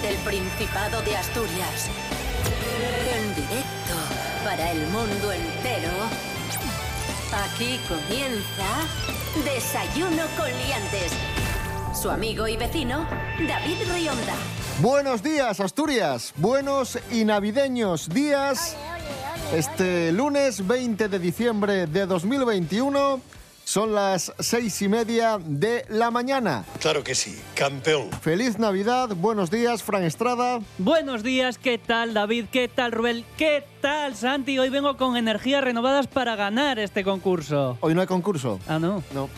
desde el Principado de Asturias. En directo para el mundo entero. Aquí comienza Desayuno con Liantes. Su amigo y vecino, David Rionda. Buenos días, Asturias. Buenos y navideños días. Este lunes 20 de diciembre de 2021 son las seis y media de la mañana. Claro que sí, campeón. Feliz Navidad, buenos días, Fran Estrada. Buenos días, ¿qué tal David? ¿Qué tal Rubel? ¿Qué tal Santi? Hoy vengo con energías renovadas para ganar este concurso. Hoy no hay concurso. Ah, no. No.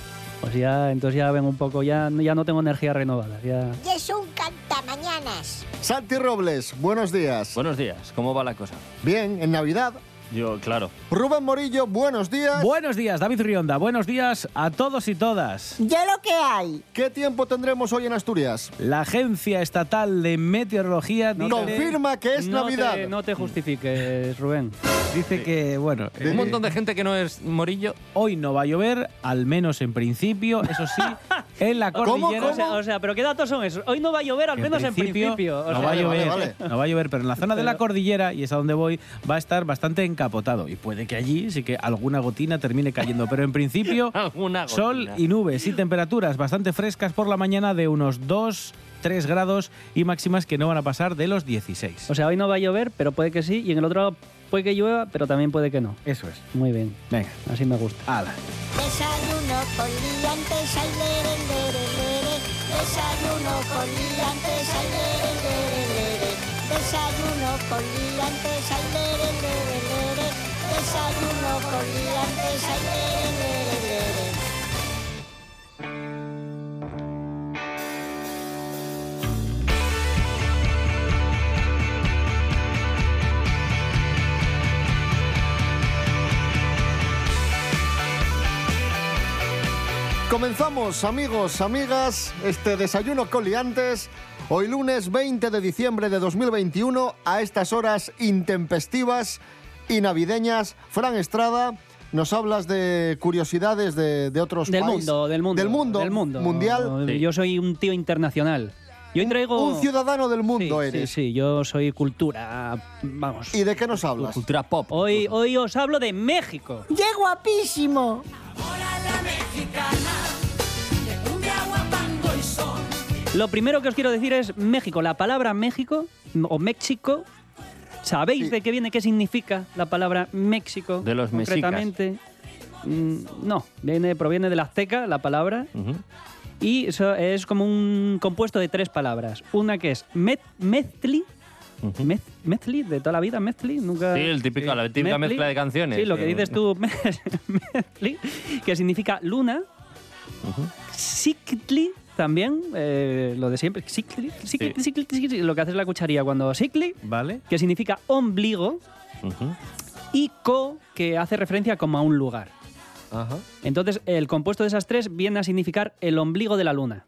Pues ya, entonces ya vengo un poco, ya, ya no tengo energías renovadas. Ya. Y es un cantamañanas. Santi Robles, buenos días. Buenos días, ¿cómo va la cosa? Bien, en Navidad. Yo, claro. Rubén Morillo, buenos días. Buenos días, David Rionda. Buenos días a todos y todas. Ya lo que hay. ¿Qué tiempo tendremos hoy en Asturias? La Agencia Estatal de Meteorología dice, Confirma que es no Navidad. Te, no te justifiques, Rubén. dice que, bueno, Un montón de gente que no es morillo. hoy no va a llover, al menos en principio, eso sí, en la ¿Cómo, cordillera. O sea, o sea, pero ¿qué datos son esos? Hoy no va a llover, al menos en principio. O no sea, va a vale, llover, vale, no va a llover, pero en la zona de la cordillera, y es a donde voy, va a estar bastante encapotado. Y puede que allí sí que alguna gotina termine cayendo. Pero en principio, sol y nubes y temperaturas bastante frescas por la mañana de unos 2, 3 grados y máximas que no van a pasar de los 16. O sea, hoy no va a llover, pero puede que sí. Y en el otro lado puede que llueva, pero también puede que no. Eso es. Muy bien. Venga, Así me gusta. ala. Desayuno con liantes, ay, lere, lere, lere. Desayuno con liantes, ay, lere, lere, lere. Desayuno con liantes, ay, lere, lere, lere. Desayuno. Comenzamos, amigos, amigas, este desayuno coliantes. Hoy lunes 20 de diciembre de 2021, a estas horas intempestivas y navideñas. Fran Estrada, nos hablas de curiosidades de, de otros Del países. mundo, del mundo. Del mundo. Del mundo. Mundial. Sí. Yo soy un tío internacional. Yo traigo... Un ciudadano del mundo sí, eres. Sí, sí, yo soy cultura... Vamos. ¿Y de qué nos hablas? Cultura pop. Hoy, hoy os hablo de México. ¡Qué guapísimo! Lo primero que os quiero decir es México. La palabra México o México, ¿sabéis Sí. de qué viene, qué significa la palabra México? De los mexicas. concretamente? Mm, no, viene, proviene del azteca la palabra y eso es como un compuesto de tres palabras. Una que es met, mezcli, Ujú. mez- mezcli, de toda la vida, mezcli, nunca... Sí, el típico, la típica Mezcli. mezcla de canciones. Sí, lo que Eh, dices tú, mezcli, que significa luna. Sictli también, eh, lo de siempre. Sí. lo que hace la cucharilla cuando sictli, ¿Vale? que significa ombligo, y co, que hace referencia como a un lugar. Ajá. Entonces, el compuesto de esas tres viene a significar el ombligo de la luna.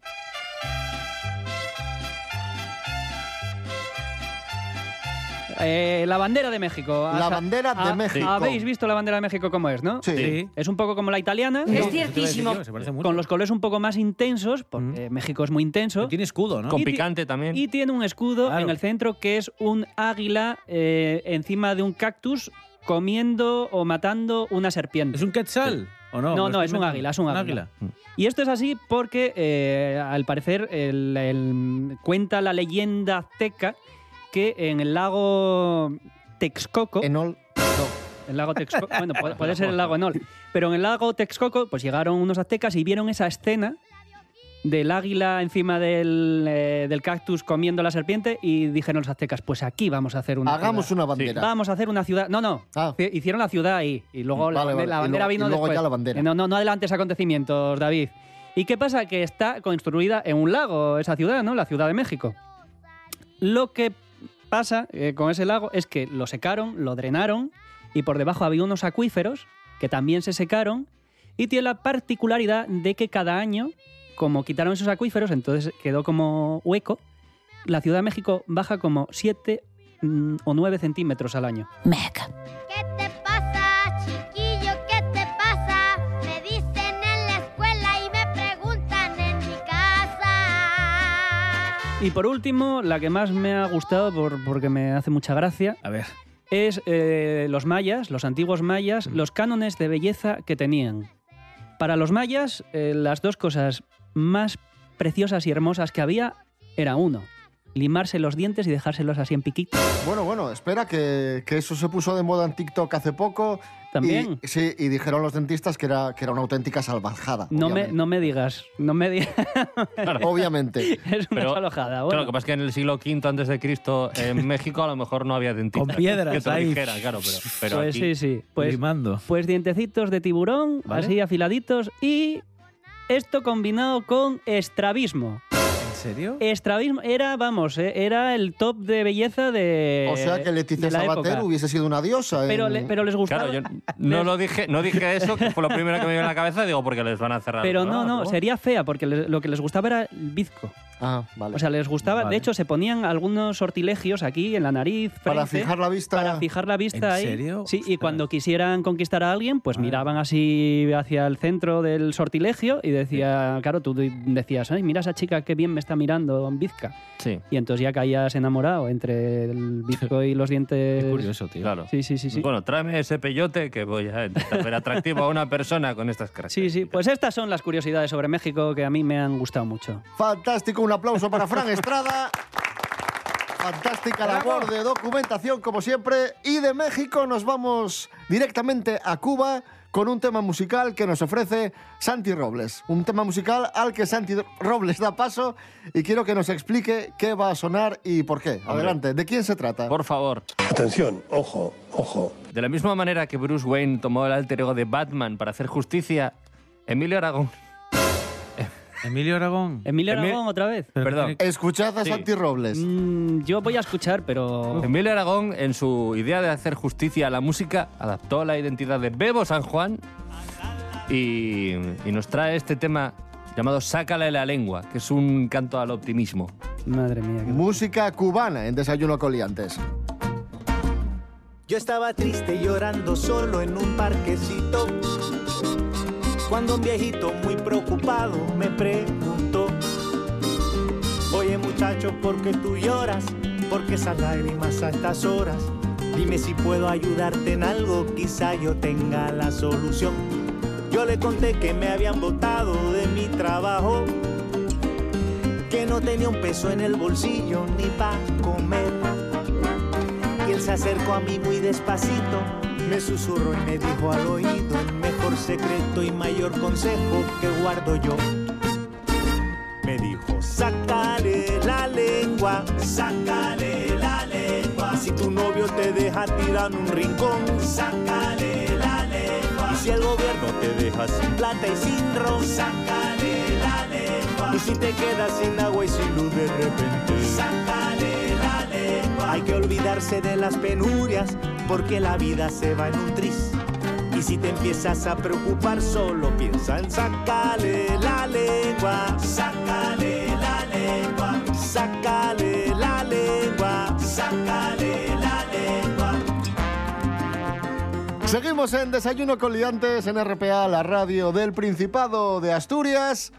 Eh, la bandera de México. La bandera de ha- México. Habéis visto la bandera de México cómo es, ¿no? Sí. Sí. Es un poco como la italiana. Es ciertísimo. Con los colores un poco más intensos, porque México es muy intenso. Tiene escudo, ¿no? Con picante también. Y tiene un escudo Claro. en el centro que es un águila eh, encima de un cactus comiendo o matando una serpiente. ¿Es un quetzal o no? No, ¿Me no, es un águila, es un águila. Y esto es así porque, eh, al parecer, el- el- cuenta la leyenda azteca que en el lago Texcoco, Enol. el lago Texcoco, bueno, puede, puede ser el lago Enol, pero en el lago Texcoco, pues llegaron unos aztecas y vieron esa escena del águila encima del, eh, del cactus comiendo la serpiente y dijeron los aztecas, pues aquí vamos a hacer una Hagamos ciudad. una bandera. Vamos a hacer una ciudad. No, no. Ah. Hi- Hicieron la ciudad ahí. Y luego la, Vale, bande- vale. la Y bandera luego- vino y luego después. ya la bandera. Eh, No, no, no adelantes acontecimientos, David. ¿Y qué pasa? Que está construida en un lago, esa ciudad, ¿no? La Ciudad de México. Lo que pasa eh, con ese lago es que lo secaron, lo drenaron y por debajo había unos acuíferos que también se secaron y tiene la particularidad de que cada año, como quitaron esos acuíferos, entonces quedó como hueco, la Ciudad de México baja como 7 o 9 centímetros al año. Meca. Y por último, la que más me ha gustado por- porque me hace mucha gracia A ver. es eh, los mayas, los antiguos mayas, los cánones de belleza que tenían. Para los mayas, eh, las dos cosas más preciosas y hermosas que había era uno, limarse los dientes y dejárselos así en piquito. Bueno, bueno, espera, que, que eso se puso de moda en TikTok hace poco. También. Y, sí, y dijeron los dentistas que era, que era una auténtica salvajada. No me, no me digas, no me digas. Obviamente. es una Pero. Claro, Bueno, lo que pasa es que en el siglo V antes de Cristo en México a lo mejor no había dentistas. Con piedras que te ahí. dijera, claro, pero, pero pues aquí... sí, sí. Pues, limando. pues dientecitos de tiburón, Vale. así afiladitos, y esto combinado con estrabismo. ¿En serio? Estrabismo era, vamos, eh, era el top de belleza de. o sea que Leticia Sabater época. hubiese sido una diosa. Pero, en- le- pero les gustaba. Claro, yo no lo dije, no dije eso, que fue lo primero que me vino a la cabeza, digo, porque les van a cerrar. Pero no, no, sería fea, porque les- lo que les gustaba era el bizco. Ah, vale. O sea, les gustaba. Vale. De hecho, se ponían algunos sortilegios aquí en la nariz. Para fijar la vista. Para fijar la vista ¿En ahí. serio? Sí, y cuando quisieran conquistar a alguien, pues Vale. miraban así hacia el centro del sortilegio y decía, claro, tú decías, ay, mira esa chica qué bien me está mirando en bizca. Sí, Y entonces ya caías enamorado entre el bizco y los dientes. Qué curioso, tío. claro. Sí, sí, sí, sí. Bueno, tráeme ese peyote que voy a intentar ver atractivo a una persona con estas Sí, características. sí, pues estas son las curiosidades sobre México que a mí me han gustado mucho. Fantástico, un aplauso para Fran Estrada. Fantástica labor de documentación, como siempre. Y de México nos vamos directamente a Cuba con un tema musical que nos ofrece Santi Robles. Un tema musical al que Santi Robles da paso y quiero que nos explique qué va a sonar y por qué. Adelante, ¿de quién se trata? Por favor, Atención, ojo, ojo. de la misma manera que Bruce Wayne tomó el alter ego de Batman para hacer justicia, Emilio Aragón. Emilio Aragón. Emilio Emi- Aragón otra vez. Pero Perdón. Escuchad a Sí. Santi Robles. Mm, yo voy a escuchar, pero... Emilio Aragón, en su idea de hacer justicia a la música, adaptó la identidad de Bebo San Juan y, y nos trae este tema llamado Sácale la lengua, que es un canto al optimismo. Madre mía. qué- Música cubana en Desayuno Coliantes. Yo estaba triste llorando solo en un parquecito. Cuando un viejito muy preocupado me preguntó, Oye muchacho, ¿por qué tú lloras? ¿Por qué esas lágrimas a estas horas? Dime si puedo ayudarte en algo, quizá yo tenga la solución. Yo le conté que me habían botado de mi trabajo, que no tenía un peso en el bolsillo ni para comer. Y él se acercó a mí muy despacito, me susurró y me dijo al oído el mejor secreto y mayor consejo que guardo yo. Me dijo, sácale la lengua, sácale la lengua. Si tu novio te deja tirado en un rincón, sácale la lengua. Y si el gobierno te deja sin plata y sin ron, sácale la lengua. Y si te quedas sin agua y sin luz de repente, sácale la lengua. Hay que olvidarse de las penurias, porque la vida se va en un tris. Y si te empiezas a preocupar, solo piensa en sácale la lengua, sácale la lengua, sácale la lengua, sácale la lengua. Seguimos en Desayuno con Liantes en RPA, la radio del Principado de Asturias.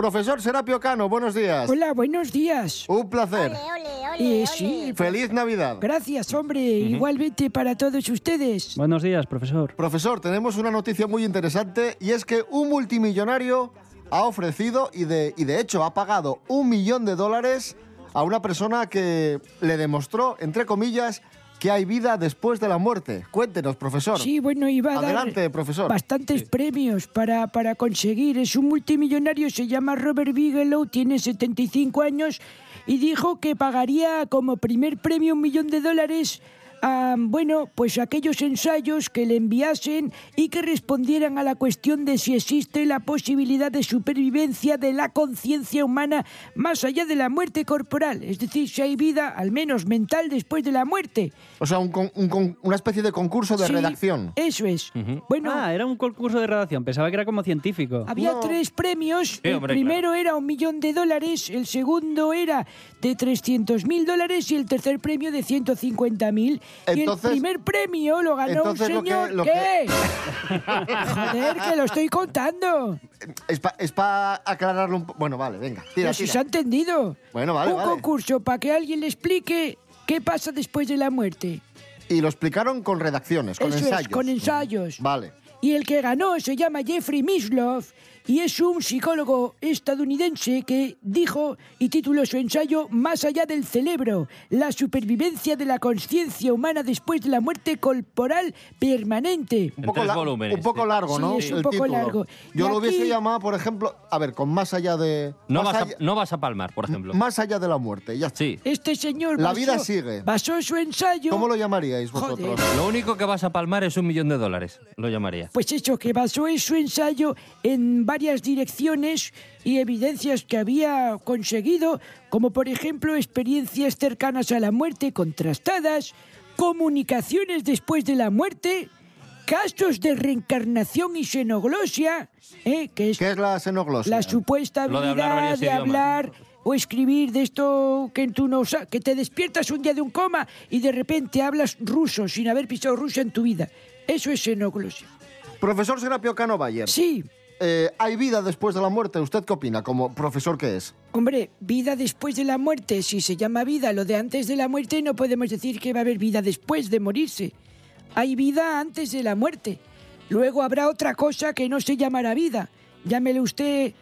Profesor Serapio Cano, buenos días. Hola, buenos días. Un placer. Ole, ole, ole, Eh, sí, Feliz Navidad. gracias, hombre. Igualmente para todos ustedes. Buenos días, profesor. Profesor, tenemos una noticia muy interesante y es que un multimillonario ha ofrecido y de, y de hecho ha pagado un millón de dólares a una persona que le demostró, entre comillas, que hay vida después de la muerte. Cuéntenos, profesor. Sí, bueno, iba a Adelante, dar profesor. bastantes premios para, para conseguir. Es un multimillonario, se llama Robert Bigelow, tiene 75 años y dijo que pagaría como primer premio un millón de dólares a, bueno, pues aquellos ensayos que le enviasen y que respondieran a la cuestión de si existe la posibilidad de supervivencia de la conciencia humana más allá de la muerte corporal. Es decir, si hay vida, al menos mental, después de la muerte. O sea, un con- un con- una especie de concurso de Sí, redacción. Eso es. Bueno, Ah, era un concurso de redacción. Pensaba que era como científico. había No. tres premios. el hombre, primero era un millón de dólares, el segundo era de 300 mil dólares y el tercer premio de 150 mil. Entonces- y el primer premio lo ganó un lo que- señor. lo. Joder, que lo estoy contando. Es para aclararlo un poco. Bueno, vale, venga. Tira, Pero si tira. se ha entendido. Bueno, vale, un vale. concurso para que alguien le explique qué pasa después de la muerte. Y lo explicaron con redacciones, con Eso ensayos. es, con ensayos. Vale. Y el que ganó se llama Jeffrey Misloff y es un psicólogo estadounidense que dijo y tituló su ensayo Más allá del cerebro, la supervivencia de la conciencia humana después de la muerte corporal permanente. Un poco, la- un poco largo, Sí, ¿no? es un El poco título. largo. Yo Y lo hubiese llamado, por ejemplo, a ver, con más allá de. No vas, allá, a, no vas a palmar, por ejemplo. más allá de la muerte, ya está. Sí. Este señor La basó- vida sigue. basó su ensayo. ¿Cómo lo llamaríais vosotros? Lo único que vas a palmar es un millón de dólares, lo llamaría. Pues eso, que basó en su ensayo en varias direcciones y evidencias que había conseguido, como por ejemplo experiencias cercanas a la muerte contrastadas, comunicaciones después de la muerte, casos de reencarnación y xenoglosia, ¿eh? que es ¿Qué es la xenoglosia? la supuesta habilidad de hablar o escribir de esto que tú no que te despiertas un día de un coma y de repente hablas ruso sin haber pisado Rusia en tu vida. Eso es xenoglosia. Profesor Serapio Cano Bayer. Sí. Eh, ¿Hay vida después de la muerte? ¿Usted qué opina como profesor que es? Hombre, vida después de la muerte, si se llama vida lo de antes de la muerte, no podemos decir que va a haber vida después de morirse. Hay vida antes de la muerte. Luego habrá otra cosa que no se llamará vida. Llámele usted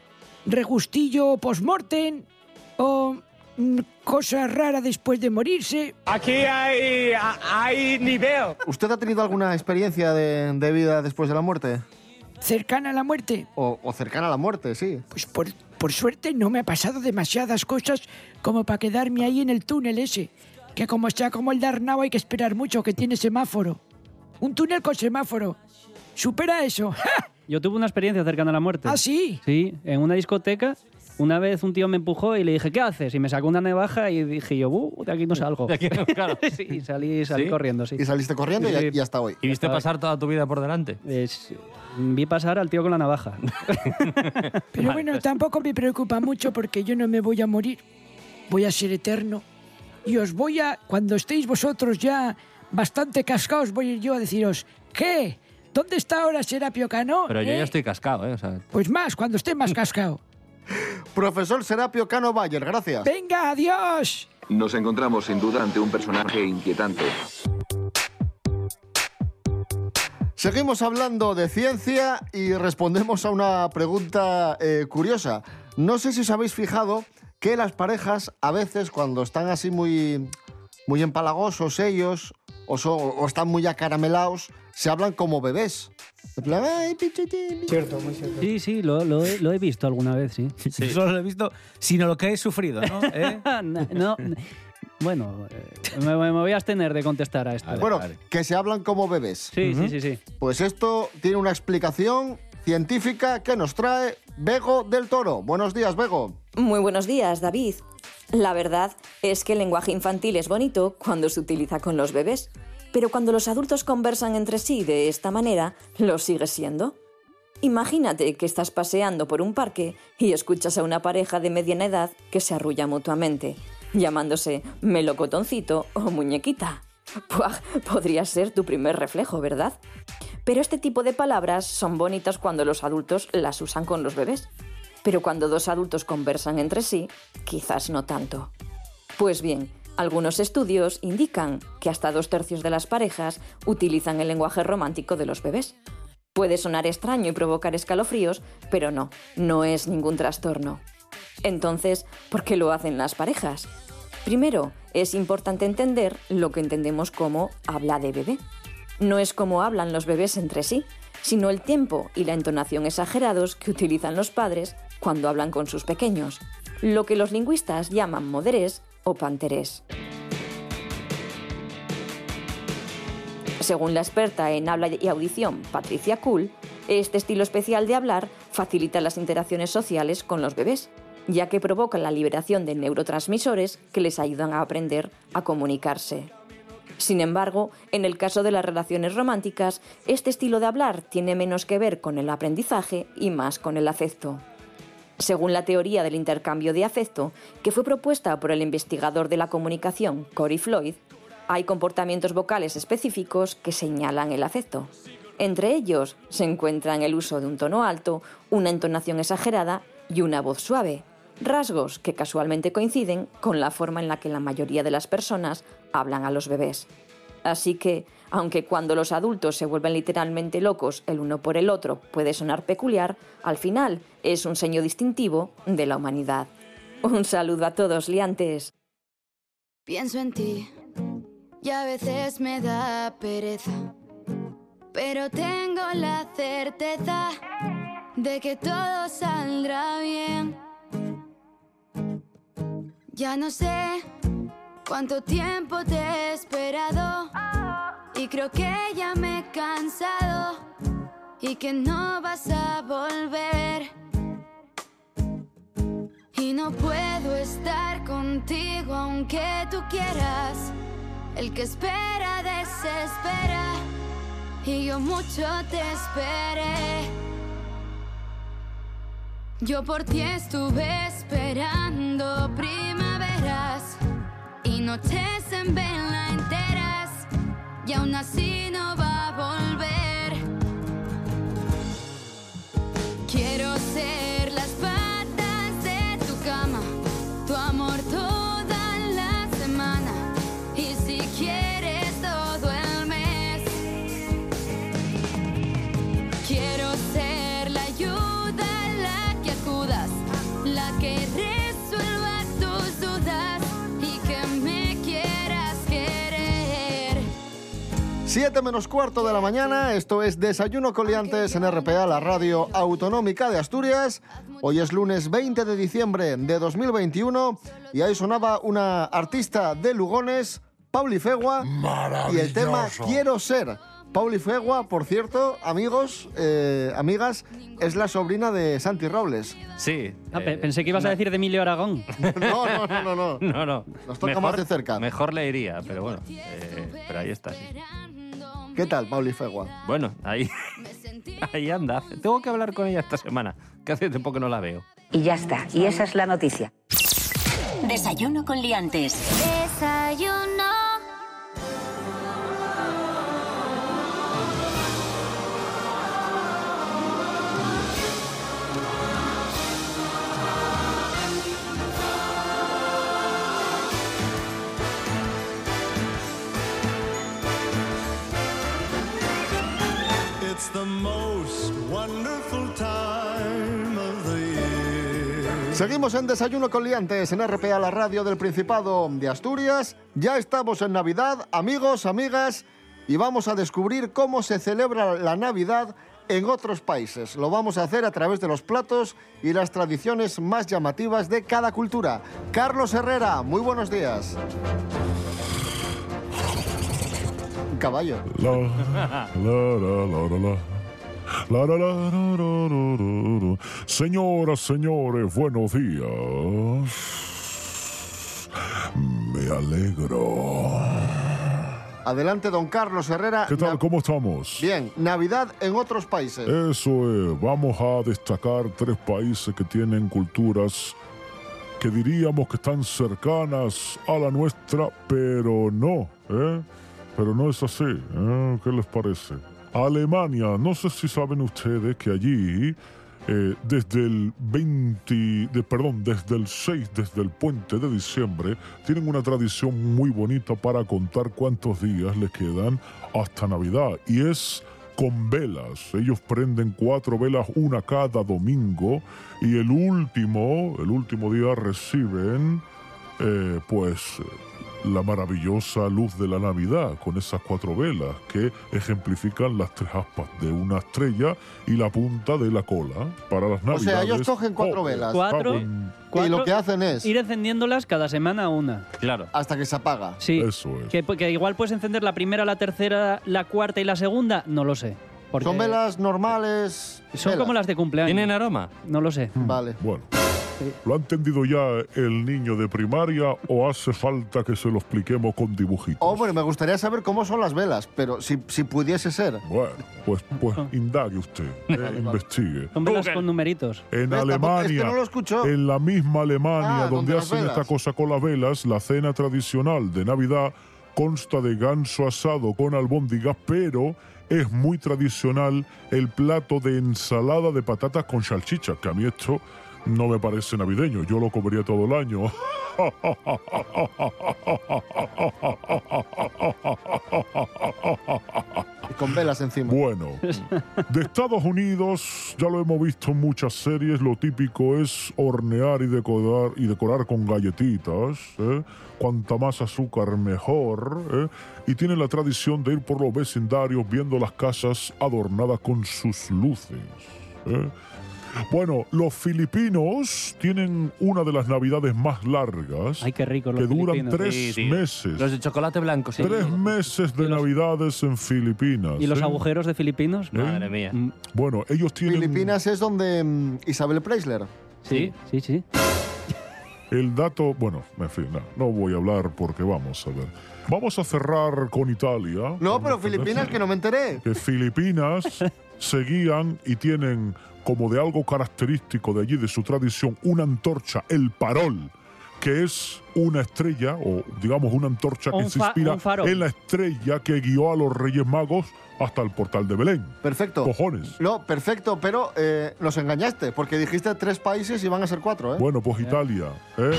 regustillo post-mortem o cosa rara después de morirse. Aquí hay, hay nivel. ¿Usted ha tenido alguna experiencia de, de vida después de la muerte? Cercana a la muerte. O, o cercana a la muerte, sí. Pues por, por suerte no me ha pasado demasiadas cosas como para quedarme ahí en el túnel ese. Que como está como el de Arnau hay que esperar mucho, que tiene semáforo. Un túnel con semáforo. Supera eso. ¡Ja! Yo tuve una experiencia cercana a la muerte. ¿Ah, sí? Sí, en una discoteca. Una vez un tío me empujó y le dije, ¿qué haces? Y me sacó una navaja y dije yo, "Uh, de aquí no salgo. De aquí no, claro. sí, y salí, salí ¿Sí? corriendo, sí. Y saliste corriendo y, Sí. y hasta hoy. ¿Y viste pasar toda tu vida por delante? Es- vi pasar al tío con la navaja. Pero bueno, tampoco me preocupa mucho porque yo no me voy a morir. Voy a ser eterno. Y os voy a, cuando estéis vosotros ya bastante cascados, voy a ir yo a deciros, ¿qué? ¿Dónde está ahora Serapio Cano? Pero yo ¿Eh? ya estoy cascado, ¿eh? O sea, Pues más, cuando esté más cascado. Profesor Serapio Cano Bayer, gracias. Venga, adiós. Nos encontramos sin duda ante un personaje inquietante. Seguimos hablando de ciencia y respondemos a una pregunta eh, curiosa. No sé si os habéis fijado que las parejas a veces cuando están así muy, muy empalagosos ellos o, son- o están muy acaramelados, se hablan como bebés. En plan, "Ay, pichitín". Cierto, muy cierto. Sí, sí, lo, lo he, lo he visto alguna vez, sí. Solo lo he visto, sino lo que he sufrido, ¿no? ¿Eh? no, no, bueno, eh, me, me voy a abstener de contestar a esto. Bueno, que se hablan como bebés. Sí, sí, sí, sí. Pues esto tiene una explicación científica que nos trae Bego del Toro. Buenos días, Bego. Muy buenos días, David. La verdad es que el lenguaje infantil es bonito cuando se utiliza con los bebés, pero cuando los adultos conversan entre sí de esta manera, lo sigue siendo. Imagínate que estás paseando por un parque y escuchas a una pareja de mediana edad que se arrulla mutuamente, llamándose melocotoncito o muñequita. Puah, podría ser tu primer reflejo, ¿verdad? Pero este tipo de palabras son bonitas cuando los adultos las usan con los bebés. Pero cuando dos adultos conversan entre sí, quizás no tanto. Pues bien, algunos estudios indican que hasta dos tercios de las parejas utilizan el lenguaje romántico de los bebés. Puede sonar extraño y provocar escalofríos, pero no, no es ningún trastorno. Entonces, ¿por qué lo hacen las parejas? Primero, es importante entender lo que entendemos como habla de bebé. No es como hablan los bebés entre sí, sino el tiempo y la entonación exagerados que utilizan los padres cuando hablan con sus pequeños, lo que los lingüistas llaman moderés o panterés. Según la experta en habla y audición Patricia Kuhl, este estilo especial de hablar facilita las interacciones sociales con los bebés, ya que provoca la liberación de neurotransmisores que les ayudan a aprender a comunicarse. Sin embargo, en el caso de las relaciones románticas, este estilo de hablar tiene menos que ver con el aprendizaje y más con el afecto. Según la teoría del intercambio de afecto, que fue propuesta por el investigador de la comunicación Corey Floyd, hay comportamientos vocales específicos que señalan el afecto. Entre ellos se encuentran el uso de un tono alto, una entonación exagerada y una voz suave, rasgos que casualmente coinciden con la forma en la que la mayoría de las personas hablan a los bebés. Así que, aunque cuando los adultos se vuelven literalmente locos el uno por el otro puede sonar peculiar, al final es un seño distintivo de la humanidad. Un saludo a todos, liantes. Pienso en ti y a veces me da pereza, pero tengo la certeza de que todo saldrá bien. Ya no sé cuánto tiempo te he esperado y creo que ya me he cansado y que no vas a volver. Y no puedo estar contigo aunque tú quieras. El que espera desespera y yo mucho te esperé. Yo por ti estuve esperando primaveras y noches en vela enteras y aún así no va a volver. 7 menos cuarto de la mañana, esto es Desayuno Coliantes en RPA, la radio autonómica de Asturias. Hoy es lunes 20 de diciembre de 2021 y ahí sonaba una artista de Lugones, Pauli Fegua, y el tema. Quiero ser. Pauli Fegua, por cierto, amigos, eh, amigas, es la sobrina de Santi Robles. Sí. Ah, eh, pensé que ibas a decir de Emilio Aragón. No, no, no, no. no. No, no. Nos toca más de cerca. Mejor le iría, pero bueno. eh, pero ahí está. sí. ¿Qué tal, Pauli Fegua? Bueno, ahí, ahí anda. Tengo que hablar con ella esta semana, que hace tiempo que no la veo. Y ya está. Y esa es la noticia. Desayuno con liantes. Desayuno. Seguimos en Desayuno con Liantes en RPA, la radio del Principado de Asturias. Ya estamos en Navidad, amigos, amigas, y vamos a descubrir cómo se celebra la Navidad en otros países. Lo vamos a hacer a través de los platos y las tradiciones más llamativas de cada cultura. Carlos Herrera, muy buenos días. Caballo. La, la, la. Señoras, señores, buenos días. Me alegro. Adelante, don Carlos Herrera. ¿Qué tal? ¿Cómo estamos? Bien, Navidad en otros países. Eso es, vamos a destacar tres países que tienen culturas que diríamos que están cercanas a la nuestra, pero no, ¿eh? Pero no es así, ¿eh? ¿Qué les parece? Alemania, no sé si saben ustedes que allí, eh, desde el 20, de, perdón, desde el 6, desde el puente de diciembre, tienen una tradición muy bonita para contar cuántos días les quedan hasta Navidad, y es con velas. Ellos prenden cuatro velas, una cada domingo, y el último, el último día reciben, eh, pues, la maravillosa luz de la Navidad con esas cuatro velas que ejemplifican las tres aspas de una estrella y la punta de la cola para las O Navidades. sea, ellos cogen cuatro Oh, velas. Cuatro. Y lo que hacen es, Ir encendiéndolas cada semana una. Claro. hasta que se apaga. Sí. Eso es. Que, que igual puedes encender la primera, la tercera, la cuarta y la segunda, no lo sé. Porque Son velas normales. Son velas. como las de cumpleaños. ¿Tienen aroma? No lo sé. Vale. Bueno, ¿lo ha entendido ya el niño de primaria o hace falta que se lo expliquemos con dibujitos? Hombre, me gustaría saber cómo son las velas, pero si, si pudiese ser. Bueno, pues, pues indague usted, eh, investigue. Son velas con numeritos. En Ves, Alemania, es que no lo escucho. en la misma Alemania Ah, donde donde hacen velas. esta cosa con las velas, la cena tradicional de Navidad consta de ganso asado con albóndigas, pero es muy tradicional el plato de ensalada de patatas con salchicha, que a mí esto no me parece navideño, yo lo comería todo el año. Y con velas encima. Bueno, de Estados Unidos ya lo hemos visto en muchas series, lo típico es hornear y decorar, y decorar con galletitas, ¿eh? cuanta más azúcar mejor, ¿eh? y tienen la tradición de ir por los vecindarios viendo las casas adornadas con sus luces. ¿eh? Bueno, los filipinos tienen una de las navidades más largas Ay, qué rico los que duran filipinos. tres Sí, sí. meses. Los de chocolate blanco, sí. Tres meses de navidades en Filipinas. ¿Y los ¿eh? agujeros de filipinos? Madre mía. Mm, Bueno, ellos tienen Filipinas es donde mm, Isabel Preisler. Sí, sí, sí. el dato. Bueno, en fin, no, no voy a hablar porque vamos a ver. Vamos a cerrar con Italia. No, pero Filipinas, que no me enteré. Que Filipinas seguían y tienen como de algo característico de allí, de su tradición, una antorcha, el parol, que es una estrella, o digamos una antorcha que se inspira en la estrella que guió a los Reyes Magos hasta el portal de Belén. Perfecto. Cojones. No, perfecto, pero eh, nos engañaste, porque dijiste tres países y van a ser cuatro, ¿eh? Bueno, pues Italia, ¿eh?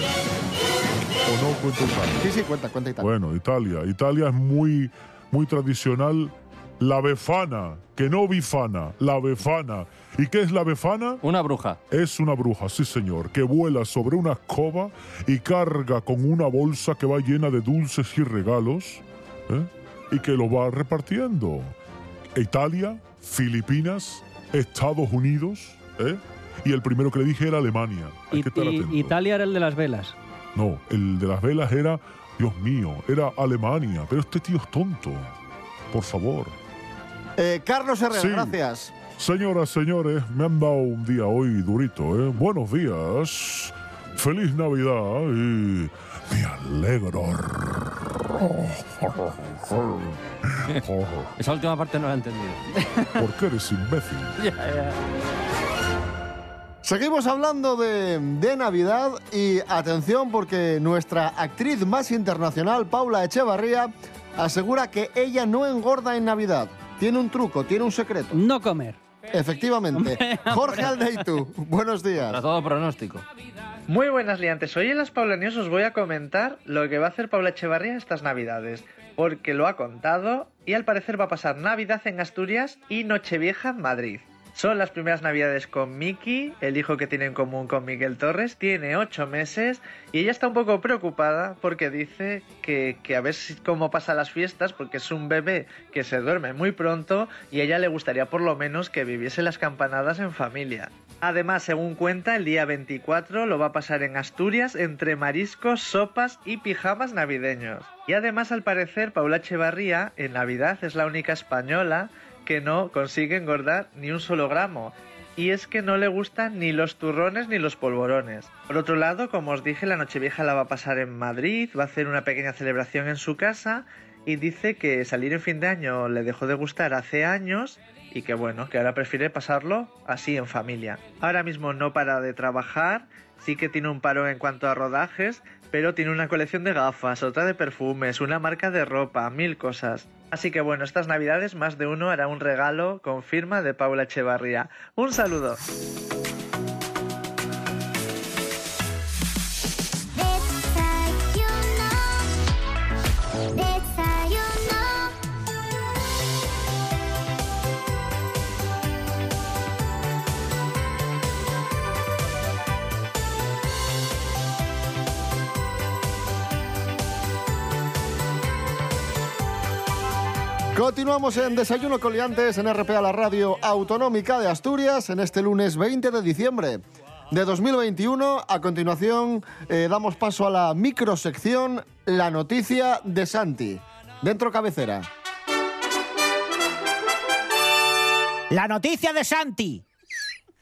¿O no cuento Italia? Sí, sí, cuenta, cuenta y tal. Bueno, Italia. Italia es muy, muy tradicional. La befana, que no bifana, la befana. ¿Y qué es la befana? Una bruja. Es una bruja, sí señor, que vuela sobre una escoba y carga con una bolsa que va llena de dulces y regalos ¿eh? y que lo va repartiendo. Italia, Filipinas, Estados Unidos, ¿eh? y el primero que le dije era Alemania. Hay Y- que estar y- atento. Italia era el de las velas. No, el de las velas era, Dios mío, era Alemania. Pero este tío es tonto. Por favor. Eh, Carlos Herrera, Sí. gracias. Señoras, señores, me han dado un día hoy durito, ¿eh? Buenos días. Feliz Navidad y me alegro. Esa última parte no la he entendido. Porque eres imbécil. Seguimos hablando de, de Navidad y atención porque nuestra actriz más internacional, Paula Echevarría, asegura que ella no engorda en Navidad. Tiene un truco, tiene un secreto. No comer. Efectivamente. Jorge Aldeitu, buenos días. Para todo pronóstico. Muy buenas liantes, hoy en las Paula News os voy a comentar lo que va a hacer Paula Echevarría estas navidades, porque lo ha contado y al parecer va a pasar Navidad en Asturias y Nochevieja en Madrid. Son las primeras navidades con Miki, el hijo que tiene en común con Miguel Torres, tiene 8 meses y ella está un poco preocupada porque dice que, que a ver cómo pasan las fiestas, porque es un bebé que se duerme muy pronto y a ella le gustaría por lo menos que viviese las campanadas en familia. Además, según cuenta, el día 24 lo va a pasar en Asturias entre mariscos, sopas y pijamas navideños. Y además, al parecer, Paula Echevarría en Navidad es la única española que no consigue engordar ni un solo gramo. Y es que no le gustan ni los turrones ni los polvorones. Por otro lado, como os dije, la Nochevieja la va a pasar en Madrid, va a hacer una pequeña celebración en su casa y dice que salir en fin de año le dejó de gustar hace años y que bueno, que ahora prefiere pasarlo así en familia. Ahora mismo no para de trabajar, sí que tiene un paro en cuanto a rodajes, pero tiene una colección de gafas, otra de perfumes, una marca de ropa, mil cosas. Así que bueno, estas navidades más de uno hará un regalo con firma de Paula Echevarría. Un saludo. Continuamos en Desayuno Coliantes en RPA, la radio autonómica de Asturias, en este lunes 20 de diciembre de 2021. A continuación, eh, damos paso a la microsección La noticia de Santi. Dentro cabecera. La noticia de Santi.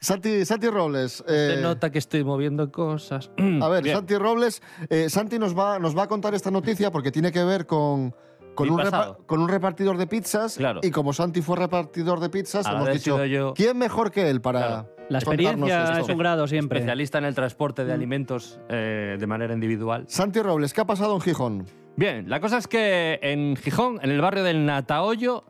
Santi, Santi Robles. eh, Se nota que estoy moviendo cosas. A ver, Bien. Santi Robles, eh, Santi nos va, nos va a contar esta noticia porque tiene que ver con, con, un, con un repartidor de pizzas. Claro. Y como Santi fue repartidor de pizzas, hemos dicho, yo- ¿quién mejor que él para La experiencia es un grado siempre. Especialista en el transporte de alimentos eh, de manera individual. Santi Robles, ¿qué ha pasado en Gijón? Bien, la cosa es que en Gijón, en el barrio del Natahoyo,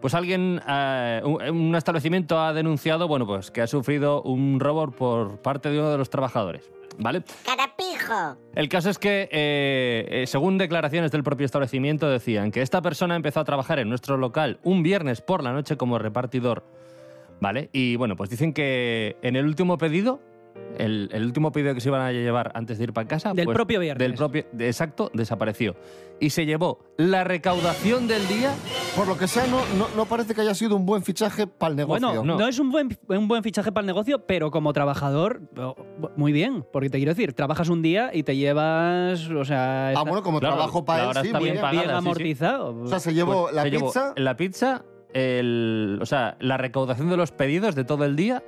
pues alguien, eh, un, un establecimiento ha denunciado, bueno, pues que ha sufrido un robo por parte de uno de los trabajadores, ¿vale? ¡Carapijo! El caso es que, eh, eh, según declaraciones del propio establecimiento, decían que esta persona empezó a trabajar en nuestro local un viernes por la noche como repartidor, ¿vale? Y bueno, pues dicen que en el último pedido, el, el último pedido que se iban a llevar antes de ir para casa... Del pues, propio viernes. Del propio, de- exacto, desapareció. Y se llevó la recaudación del día... Por lo que sea, no, no, no parece que haya sido un buen fichaje para el negocio. Bueno, no. es un buen, un buen fichaje para el negocio, pero como trabajador, oh, muy bien. Porque te quiero decir, trabajas un día y te llevas. O sea. Ah, bueno, como trabajo para él, sí, bien bien. pagada, bien sí, sí. amortizado. O sea, se llevó Pues la se llevó pizza. la pizza, el, o sea, la recaudación de los pedidos de todo el día,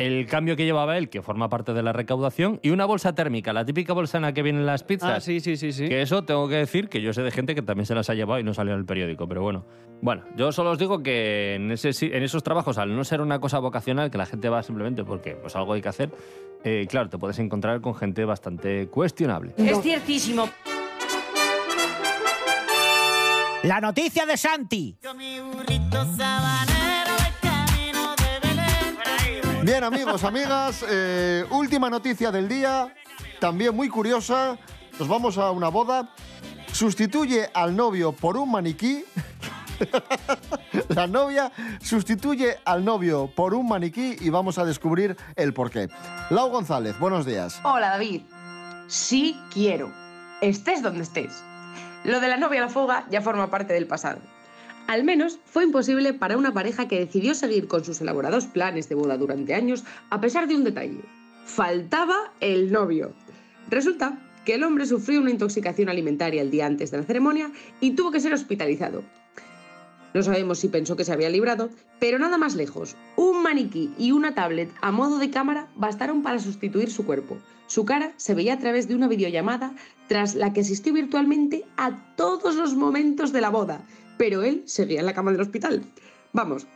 el cambio que llevaba él, que forma parte de la recaudación, y una bolsa térmica, la típica bolsa en la que vienen las pizzas. Ah, sí, sí, sí, sí. Que eso tengo que decir que yo sé de gente que también se las ha llevado y no salió en el periódico, pero bueno. Bueno, yo solo os digo que en, ese, si- en esos trabajos, al no ser una cosa vocacional, que la gente va simplemente porque pues algo hay que hacer, eh, claro, te puedes encontrar con gente bastante cuestionable. Es ciertísimo. La noticia de Santi. Bien, amigos, amigas, eh, última noticia del día, también muy curiosa. Nos vamos a una boda. Sustituye al novio por un maniquí. La novia sustituye al novio por un maniquí y vamos a descubrir el porqué. Lau González, buenos días. Hola David. Sí quiero. Estés donde estés. Lo de la novia a la fuga ya forma parte del pasado. Al menos fue imposible para una pareja que decidió seguir con sus elaborados planes de boda durante años a pesar de un detalle. Faltaba el novio. Resulta que el hombre sufrió una intoxicación alimentaria el día antes de la ceremonia y tuvo que ser hospitalizado. No sabemos si pensó que se había librado, pero nada más lejos. Un maniquí y una tablet a modo de cámara bastaron para sustituir su cuerpo. Su cara se veía a través de una videollamada tras la que asistió virtualmente a todos los momentos de la boda, pero él seguía en la cama del hospital. Vamos,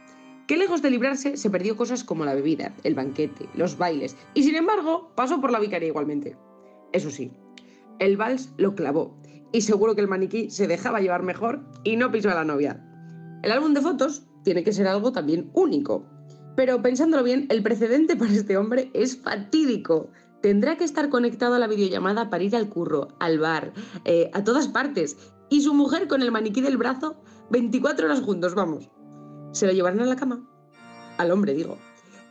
que lejos de librarse se perdió cosas como la bebida, el banquete, los bailes, y sin embargo pasó por la vicaría igualmente. Eso sí, el vals lo clavó, y seguro que el maniquí se dejaba llevar mejor y no pisó a la novia. El álbum de fotos tiene que ser algo también único. Pero pensándolo bien, el precedente para este hombre es fatídico. Tendrá que estar conectado a la videollamada para ir al curro, al bar, eh, a todas partes. Y su mujer con el maniquí del brazo, 24 horas juntos, vamos. ¿Se lo llevarán a la cama? Al hombre, digo.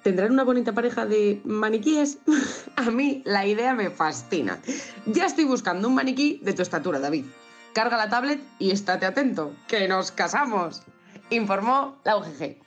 ¿Tendrán una bonita pareja de maniquíes? a mí la idea me fascina. Ya estoy buscando un maniquí de tu estatura, David. Carga la tablet y estate atento, que nos casamos. Informó la UGG.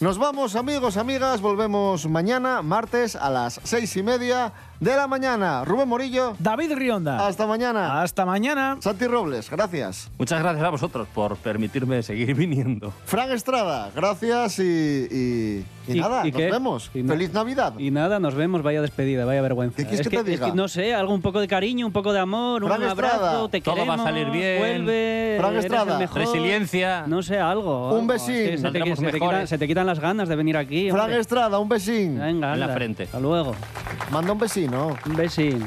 Nos vamos, amigos, amigas. Volvemos mañana, martes, a las seis y media de la mañana. Rubén Morillo. David Rionda. Hasta mañana. Hasta mañana. Santi Robles, gracias. Muchas gracias a vosotros por permitirme seguir viniendo. Fran Estrada, gracias y, y- y nada, nos qué? vemos. Y Feliz Navidad. Y nada, nos vemos, vaya despedida, vaya vergüenza. ¿Qué quieres es que te es diga? no sé, algo un poco de cariño, un poco de amor, Fran un abrazo, Estrada. te Todo va a queremos, salir bien. vuelve, Fran Estrada. mejor. Resiliencia. No sé, algo. Un besín. Es que se, te, se te quitan, se te quitan las ganas de venir aquí. Fran. Estrada, un besín. Venga, En la anda. frente. Hasta luego. Manda un besino. Un besín.